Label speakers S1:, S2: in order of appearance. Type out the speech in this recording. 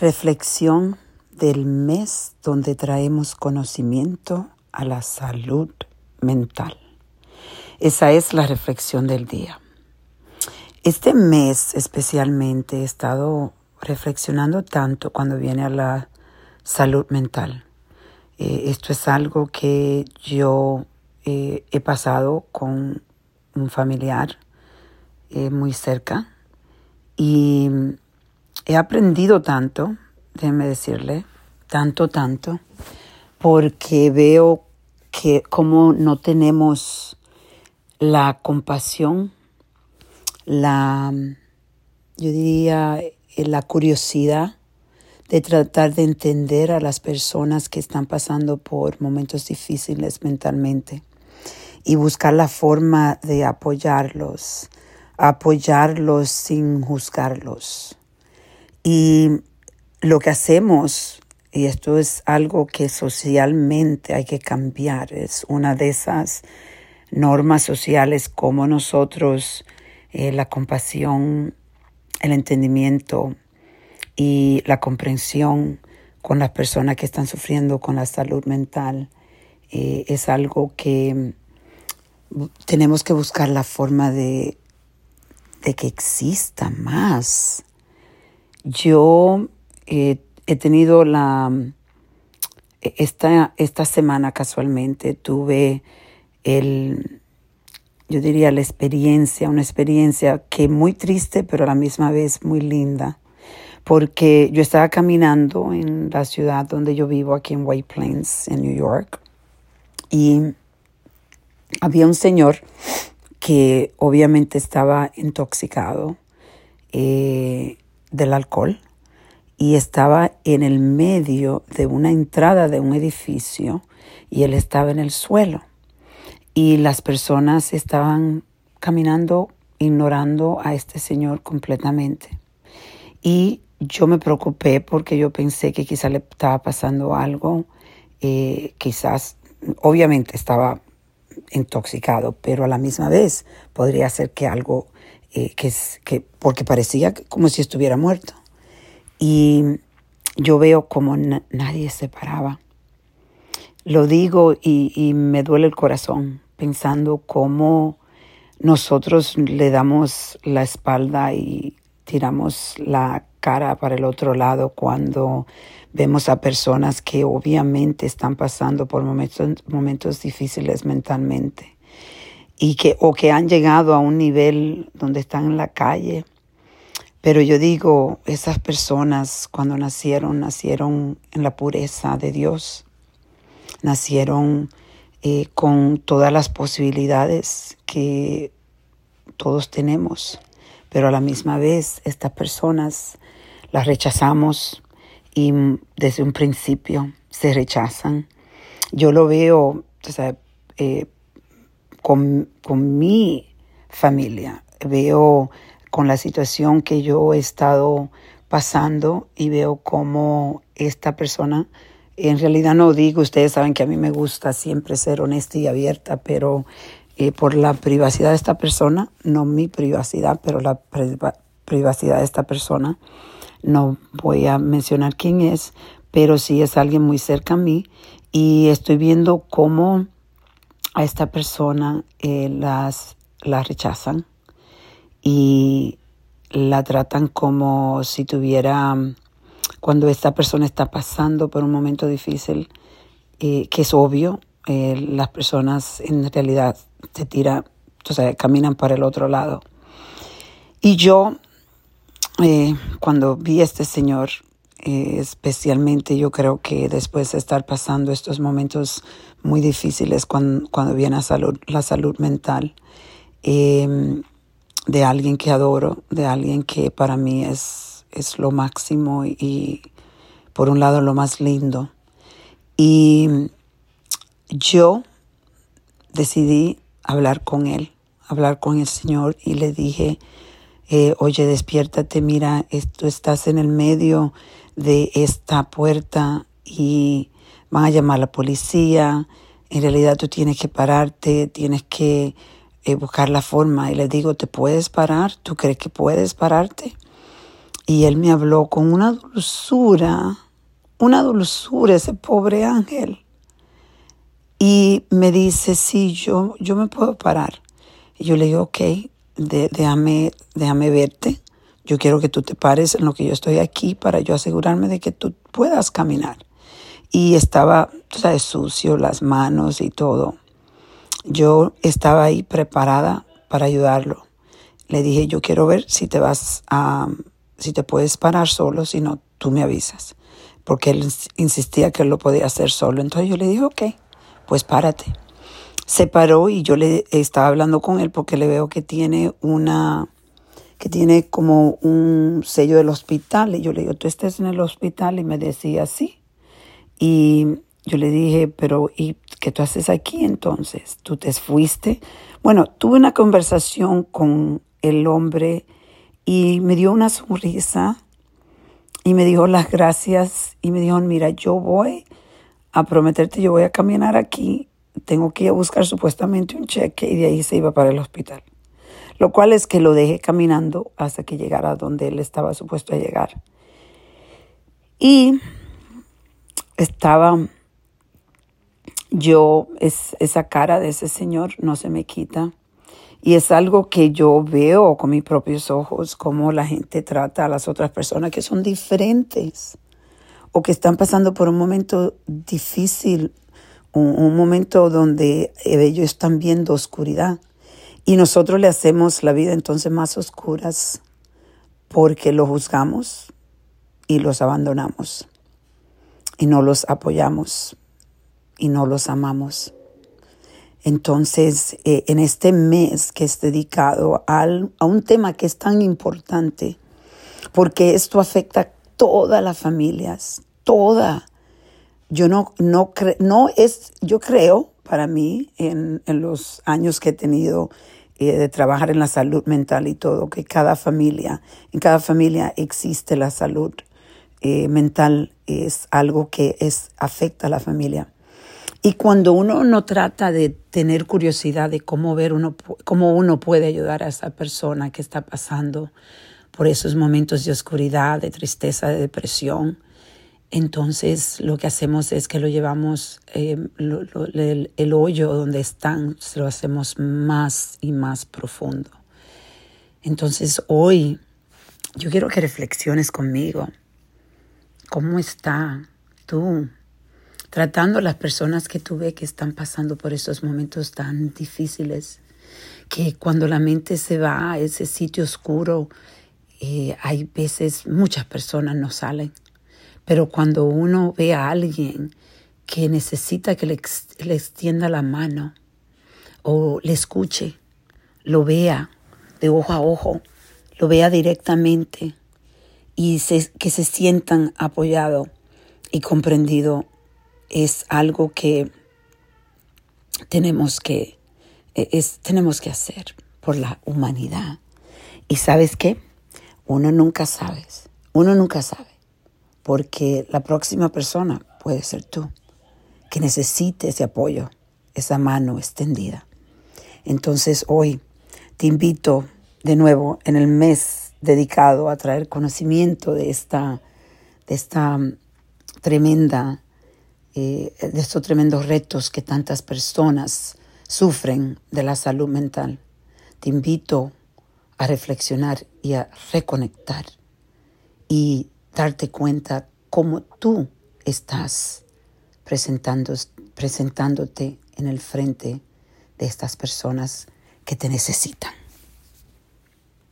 S1: Reflexión del mes donde traemos conocimiento a la salud mental. Esa es la reflexión del día. Este mes especialmente he estado reflexionando tanto cuando viene a la salud mental. Eh, esto es algo que yo eh, he pasado con un familiar eh, muy cerca y he aprendido tanto, déjeme decirle, tanto, tanto, porque veo que como no tenemos la compasión, la, yo diría, la curiosidad de tratar de entender a las personas que están pasando por momentos difíciles mentalmente y buscar la forma de apoyarlos, apoyarlos sin juzgarlos. Y lo que hacemos, y esto es algo que socialmente hay que cambiar, es una de esas normas sociales como nosotros, eh, la compasión, el entendimiento y la comprensión con las personas que están sufriendo con la salud mental, eh, es algo que tenemos que buscar la forma de, de que exista más. Yo eh, he tenido la, esta, esta semana casualmente tuve el, yo diría la experiencia, una experiencia que muy triste, pero a la misma vez muy linda, porque yo estaba caminando en la ciudad donde yo vivo, aquí en White Plains, en New York, y había un señor que obviamente estaba intoxicado eh, del alcohol y estaba en el medio de una entrada de un edificio y él estaba en el suelo y las personas estaban caminando ignorando a este señor completamente. Y yo me preocupé porque yo pensé que quizás le estaba pasando algo, eh, quizás, obviamente estaba intoxicado, pero a la misma vez podría ser que algo, eh, que, que, porque parecía como si estuviera muerto. Y yo veo como nadie se paraba. Lo digo y, y me duele el corazón pensando cómo nosotros le damos la espalda y tiramos la cara para el otro lado cuando vemos a personas que obviamente están pasando por momentos, momentos difíciles mentalmente y que o que han llegado a un nivel donde están en la calle. Pero yo digo, esas personas cuando nacieron, nacieron en la pureza de Dios, nacieron eh, con todas las posibilidades que todos tenemos, pero a la misma vez estas personas las rechazamos, y desde un principio se rechazan. Yo lo veo eh, con, con mi familia, veo con la situación que yo he estado pasando y veo cómo esta persona, en realidad no digo, ustedes saben que a mí me gusta siempre ser honesta y abierta, pero eh, por la privacidad de esta persona, no mi privacidad, pero la privacidad de esta persona, no voy a mencionar quién es, pero sí es alguien muy cerca a mí y estoy viendo cómo a esta persona eh, las, la rechazan y la tratan como si tuviera, cuando esta persona está pasando por un momento difícil, eh, que es obvio, eh, las personas en realidad se tiran, o sea, caminan para el otro lado. Y yo eh, cuando vi a este señor, eh, especialmente yo creo que después de estar pasando estos momentos muy difíciles cuando, cuando viene a salud, la salud mental, em, de alguien que adoro, de alguien que para mí es, es lo máximo y por un lado lo más lindo. Y yo decidí hablar con él, hablar con el Señor y le dije, eh, oye, despiértate, mira, tú estás en el medio de esta puerta y van a llamar a la policía, en realidad tú tienes que pararte, tienes que eh, buscar la forma. Y le digo, ¿te puedes parar? ¿Tú crees que puedes pararte? Y él me habló con una dulzura, una dulzura, ese pobre ángel. Y me dice, sí, yo, yo me puedo parar. Y yo le digo, ok, déjame, déjame verte. Yo quiero que tú te pares en lo que yo estoy aquí para yo asegurarme de que tú puedas caminar. Y estaba, tú sabes, sucio, las manos y todo. Yo estaba ahí preparada para ayudarlo. Le dije, yo quiero ver si te vas a, si te puedes parar solo, si no, tú me avisas. Porque él insistía que él lo podía hacer solo. Entonces yo le dije, ok, pues párate. Se paró y yo le estaba hablando con él porque le veo que tiene una, que tiene como un sello del hospital. Y yo le digo, tú estás en el hospital y me decía, sí. Y yo le dije, pero ¿y qué tú haces aquí entonces? ¿Tú te fuiste? Bueno, tuve una conversación con el hombre y me dio una sonrisa y me dijo las gracias y me dijo, mira, yo voy a prometerte, yo voy a caminar aquí, tengo que ir a buscar supuestamente un cheque y de ahí se iba para el hospital. Lo cual es que lo dejé caminando hasta que llegara donde él estaba supuesto a llegar. Y estaba yo, es, esa cara de ese señor no se me quita. Y es algo que yo veo con mis propios ojos, cómo la gente trata a las otras personas que son diferentes o que están pasando por un momento difícil, un, momento donde ellos están viendo oscuridad. Y nosotros le hacemos la vida entonces más oscuras porque los juzgamos y los abandonamos y no los apoyamos y no los amamos. Entonces, eh, en este mes que es dedicado al, a un tema que es tan importante, porque esto afecta a todas las familias, toda. Yo no, no, no es, yo creo, para mí, en, en los años que he tenido eh, de trabajar en la salud mental y todo, que cada familia, en cada familia existe la salud eh, mental, es algo que es, afecta a la familia. Y cuando uno no trata de tener curiosidad de cómo ver uno, cómo uno puede ayudar a esa persona que está pasando por esos momentos de oscuridad, de tristeza, de depresión, entonces lo que hacemos es que lo llevamos, eh, el, el hoyo donde están, se lo hacemos más y más profundo. Entonces hoy yo quiero que reflexiones conmigo. ¿Cómo está tú tratando a las personas que tú ves que están pasando por esos momentos tan difíciles, que cuando la mente se va a ese sitio oscuro, eh, hay veces muchas personas no salen, pero cuando uno ve a alguien que necesita que le, extienda la mano o le escuche, lo vea de ojo a ojo, lo vea directamente y que se sientan apoyado y comprendido es algo que tenemos que, e, tenemos que hacer por la humanidad. Y sabes qué? Uno nunca sabe, uno nunca sabe, porque la próxima persona puede ser tú, que necesite ese apoyo, esa mano extendida. Entonces hoy te invito de nuevo en el mes dedicado a traer conocimiento de esta, de esta tremenda eh, de estos tremendos retos que tantas personas sufren de la salud mental. Te invito a reflexionar y a reconectar y darte cuenta cómo tú estás presentándote en el frente de estas personas que te necesitan.